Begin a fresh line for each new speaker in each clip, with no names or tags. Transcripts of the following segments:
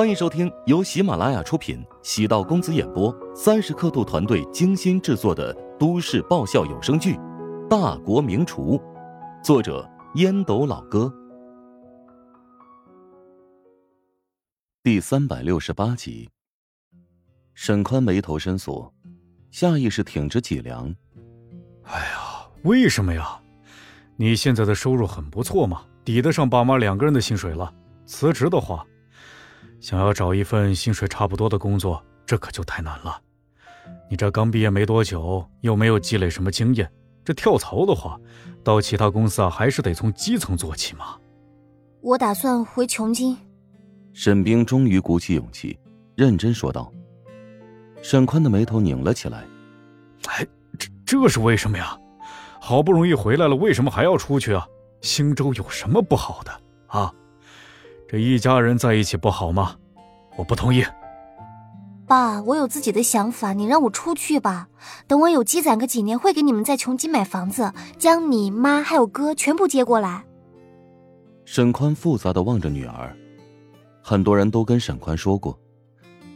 欢迎收听由喜马拉雅出品、喜道公子演播、三十刻度团队精心制作的都市爆笑有声剧《大国名厨》，作者烟斗老哥，第三百六十八集。沈宽眉头深锁，下意识挺直脊梁。
哎呀，为什么呀？你现在的收入很不错嘛，抵得上爸妈两个人的薪水了。辞职的话，想要找一份薪水差不多的工作，这可就太难了。你这刚毕业没多久，又没有积累什么经验，这跳槽的话，到其他公司啊，还是得从基层做起嘛。
我打算回琼京。
沈冰终于鼓起勇气，认真说道。沈宽的眉头拧了起来，
哎，这这是为什么呀？好不容易回来了，为什么还要出去啊？星洲有什么不好的啊？这一家人在一起不好吗？我不同意。
爸，我有自己的想法，你让我出去吧。等我有积攒个几年，会给你们在琼京买房子，将你妈还有哥全部接过来。
沈宽复杂的望着女儿，很多人都跟沈宽说过，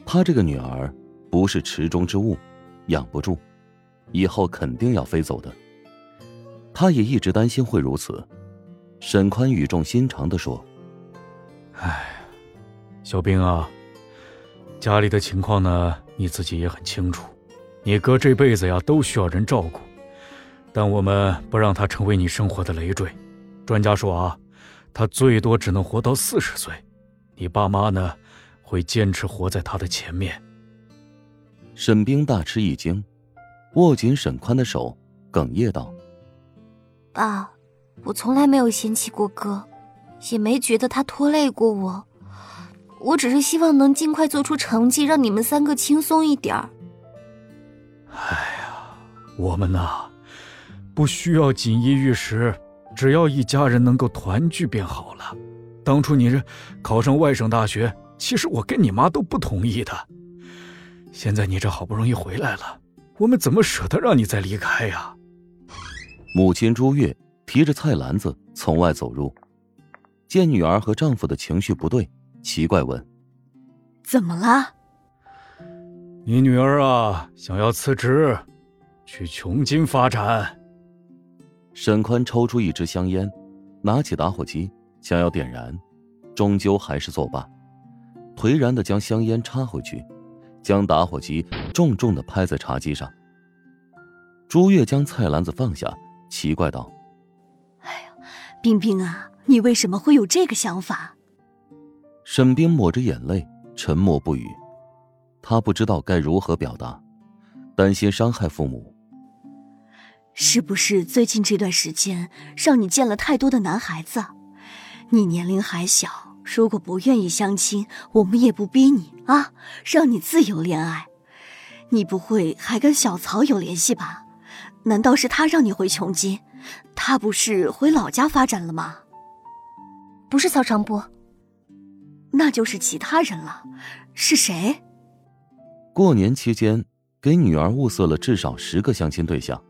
他这个女儿。不是池中之物，养不住，以后肯定要飞走的。他也一直担心会如此。沈宽语重心长的说：“
哎，小兵啊，家里的情况呢，你自己也很清楚。你哥这辈子呀，都需要人照顾，但我们不让他成为你生活的累赘。专家说啊，他最多只能活到四十岁。你爸妈呢，会坚持活在他的前面。”
沈冰大吃一惊，握紧沈宽的手，哽咽道：“
爸，我从来没有嫌弃过哥，也没觉得他拖累过我。我只是希望能尽快做出成绩，让你们三个轻松一点。”
哎呀，我们呐，不需要锦衣玉食，只要一家人能够团聚便好了。当初你这考上外省大学，其实我跟你妈都不同意的。现在你这好不容易回来了，我们怎么舍得让你再离开呀？
母亲朱月提着菜篮子从外走入，见女儿和丈夫的情绪不对，奇怪问：“
怎么了？”
你女儿啊，想要辞职，去琼京发展。
沈宽抽出一支香烟，拿起打火机想要点燃，终究还是作罢，颓然的将香烟插回去。将打火机重重的拍在茶几上。朱月将菜篮子放下，奇怪道：“
哎呀，冰冰啊，你为什么会有这个想法？”
沈冰抹着眼泪，沉默不语。他不知道该如何表达，担心伤害父母。
是不是最近这段时间让你见了太多的男孩子？你年龄还小。如果不愿意相亲，我们也不逼你啊，让你自由恋爱。你不会还跟小曹有联系吧？难道是他让你回琼京？他不是回老家发展了吗？
不是曹长波，
那就是其他人了。是谁？
过年期间给女儿物色了至少十个相亲对象，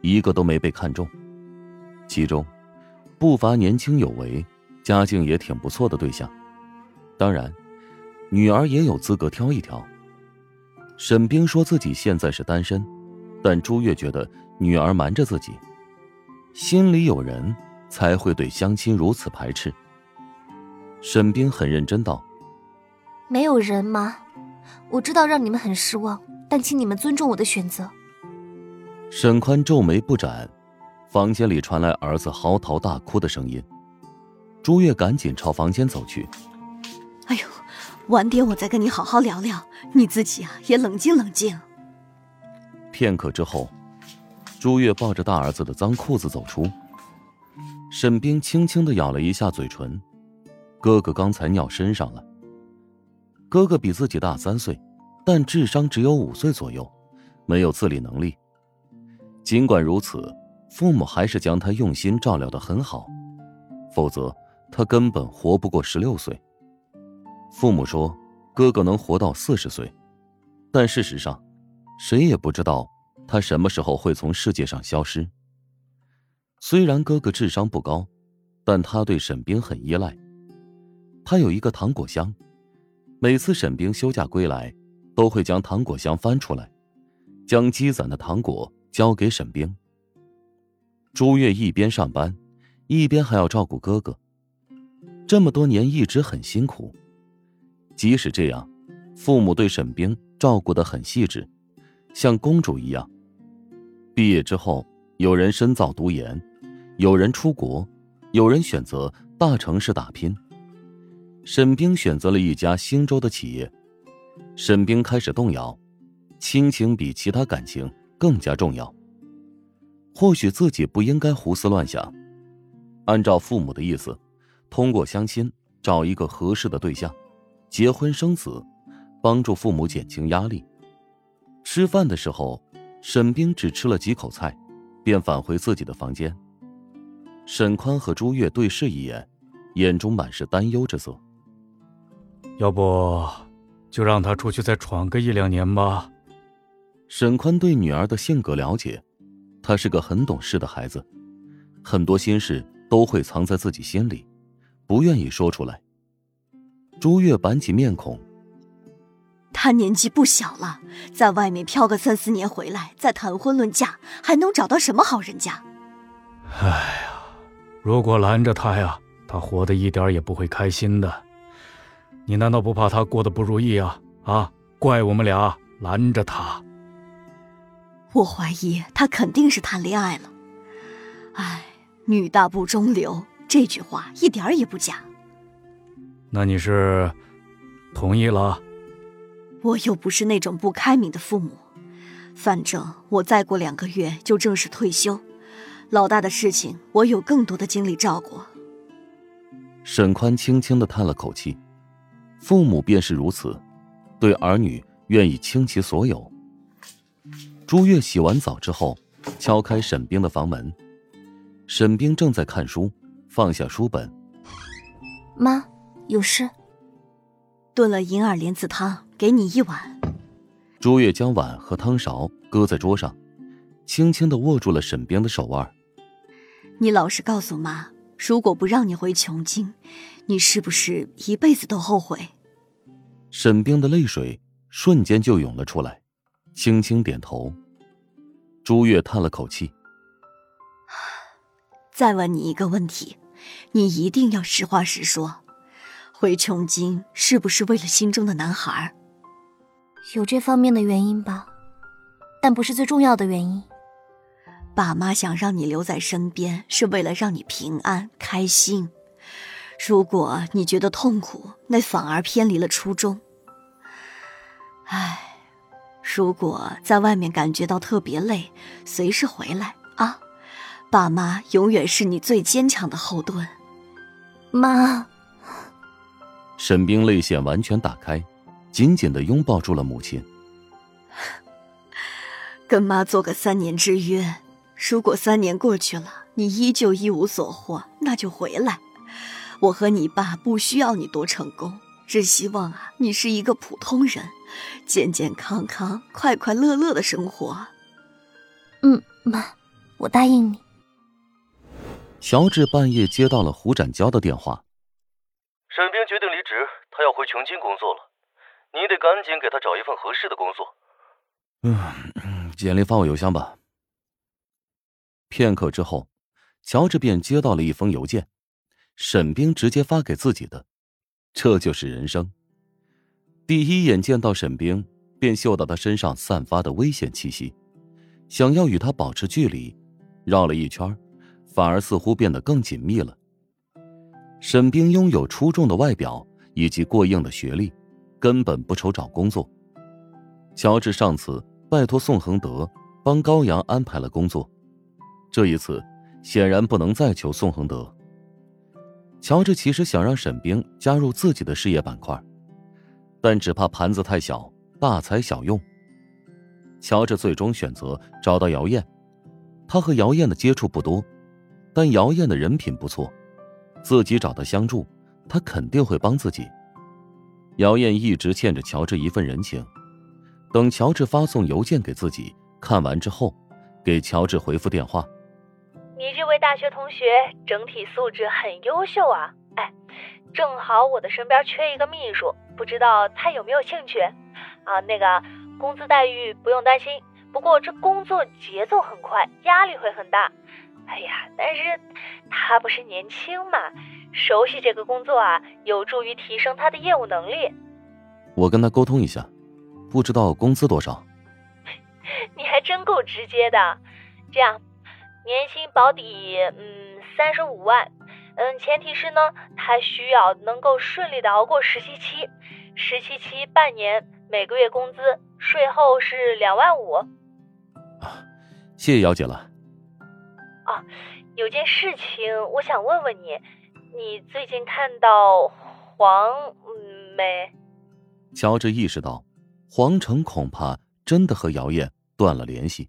一个都没被看中，其中不乏年轻有为。家境也挺不错的对象，当然，女儿也有资格挑一挑。沈冰说自己现在是单身，但朱月觉得女儿瞒着自己，心里有人才会对相亲如此排斥。沈冰很认真道：“
没有人吗？我知道让你们很失望，但请你们尊重我的选择。”
沈宽皱眉不展，房间里传来儿子嚎啕大哭的声音。朱月赶紧朝房间走去。
哎呦，晚点我再跟你好好聊聊，你自己啊也冷静冷静。
片刻之后，朱月抱着大儿子的脏裤子走出。沈冰轻轻的咬了一下嘴唇，哥哥刚才尿身上了。哥哥比自己大三岁，但智商只有五岁左右，没有自理能力。尽管如此，父母还是将他用心照料的很好，否则。他根本活不过十六岁。父母说，哥哥能活到四十岁，但事实上，谁也不知道他什么时候会从世界上消失。虽然哥哥智商不高，但他对沈冰很依赖。他有一个糖果箱，每次沈冰休假归来，都会将糖果箱翻出来，将积攒的糖果交给沈冰。朱月一边上班，一边还要照顾哥哥，这么多年一直很辛苦。即使这样，父母对沈冰照顾的很细致，像公主一样。毕业之后，有人深造读研，有人出国，有人选择大城市打拼。沈冰选择了一家兴州的企业，沈冰开始动摇，亲情比其他感情更加重要。或许自己不应该胡思乱想，按照父母的意思，通过相亲找一个合适的对象，结婚生子，帮助父母减轻压力。吃饭的时候，沈冰只吃了几口菜，便返回自己的房间。沈宽和朱月对视一眼，眼中满是担忧之色。
要不，就让他出去再闯个一两年吧。
沈宽对女儿的性格了解，他是个很懂事的孩子，很多心事都会藏在自己心里，不愿意说出来。朱月板起面孔，
他年纪不小了，在外面漂个三四年回来，再谈婚论嫁，还能找到什么好人家？
哎呀，如果拦着他呀，他活得一点也不会开心的。你难道不怕他过得不如意啊？啊，怪我们俩拦着他。
我怀疑他肯定是谈恋爱了。哎，女大不中留这句话一点也不假。
那你是同意了？
我又不是那种不开明的父母。反正我再过两个月就正式退休，老大的事情我有更多的精力照顾。
沈宽轻轻的叹了口气。父母便是如此，对儿女愿意倾其所有。朱月洗完澡之后，敲开沈冰的房门。沈冰正在看书，放下书本。
妈，有事。
炖了银耳莲子汤，给你一碗。
朱月将碗和汤勺搁在桌上，轻轻的握住了沈冰的手腕。
你老实告诉妈。如果不让你回琼京，你是不是一辈子都后悔？
沈冰的泪水瞬间就涌了出来，轻轻点头。朱月叹了口气。
再问你一个问题，你一定要实话实说，回琼京是不是为了心中的男孩？
有这方面的原因吧，但不是最重要的原因。
爸妈想让你留在身边，是为了让你平安开心。如果你觉得痛苦，那反而偏离了初衷。唉，如果在外面感觉到特别累，随时回来啊！爸妈永远是你最坚强的后盾。
妈，
沈冰泪腺完全打开，紧紧的拥抱住了母亲。
跟妈做个三年之约。如果三年过去了，你依旧一无所获，那就回来。我和你爸不需要你多成功，只希望啊，你是一个普通人，健健康康、快快乐乐的生活。
嗯，妈，我答应你。
乔治半夜接到了胡展娇的电话，
沈冰决定离职，他要回琼京工作了，你得赶紧给他找一份合适的工作。
嗯，简历发我邮箱吧。片刻之后，乔治便接到了一封邮件，沈冰直接发给自己的。这就是人生。第一眼见到沈冰，便嗅到他身上散发的危险气息，想要与他保持距离，绕了一圈，反而似乎变得更紧密了。沈冰拥有出众的外表以及过硬的学历，根本不愁找工作。乔治上次拜托宋恒德帮高阳安排了工作。这一次，显然不能再求宋恒德。乔治其实想让沈冰加入自己的事业板块，但只怕盘子太小，大材小用。乔治最终选择找到姚燕，他和姚燕的接触不多，但姚燕的人品不错，自己找他相助，他肯定会帮自己。姚燕一直欠着乔治一份人情，等乔治发送邮件给自己，看完之后，给乔治回复电话。
你这位大学同学整体素质很优秀啊！哎，正好我的身边缺一个秘书，不知道他有没有兴趣？啊，那个工资待遇不用担心，不过这工作节奏很快，压力会很大。哎呀，但是他不是年轻嘛，熟悉这个工作啊，有助于提升他的业务能力。
我跟他沟通一下，不知道工资多少。
你还真够直接的，这样，年薪保底，嗯，三十五万，嗯，前提是呢，他需要能够顺利的熬过实习期，实习期半年，每个月工资税后是两万五。
啊，谢谢姚姐了。
啊，有件事情我想问问你，你最近看到黄没？
乔治意识到，黄成恐怕真的和姚燕断了联系。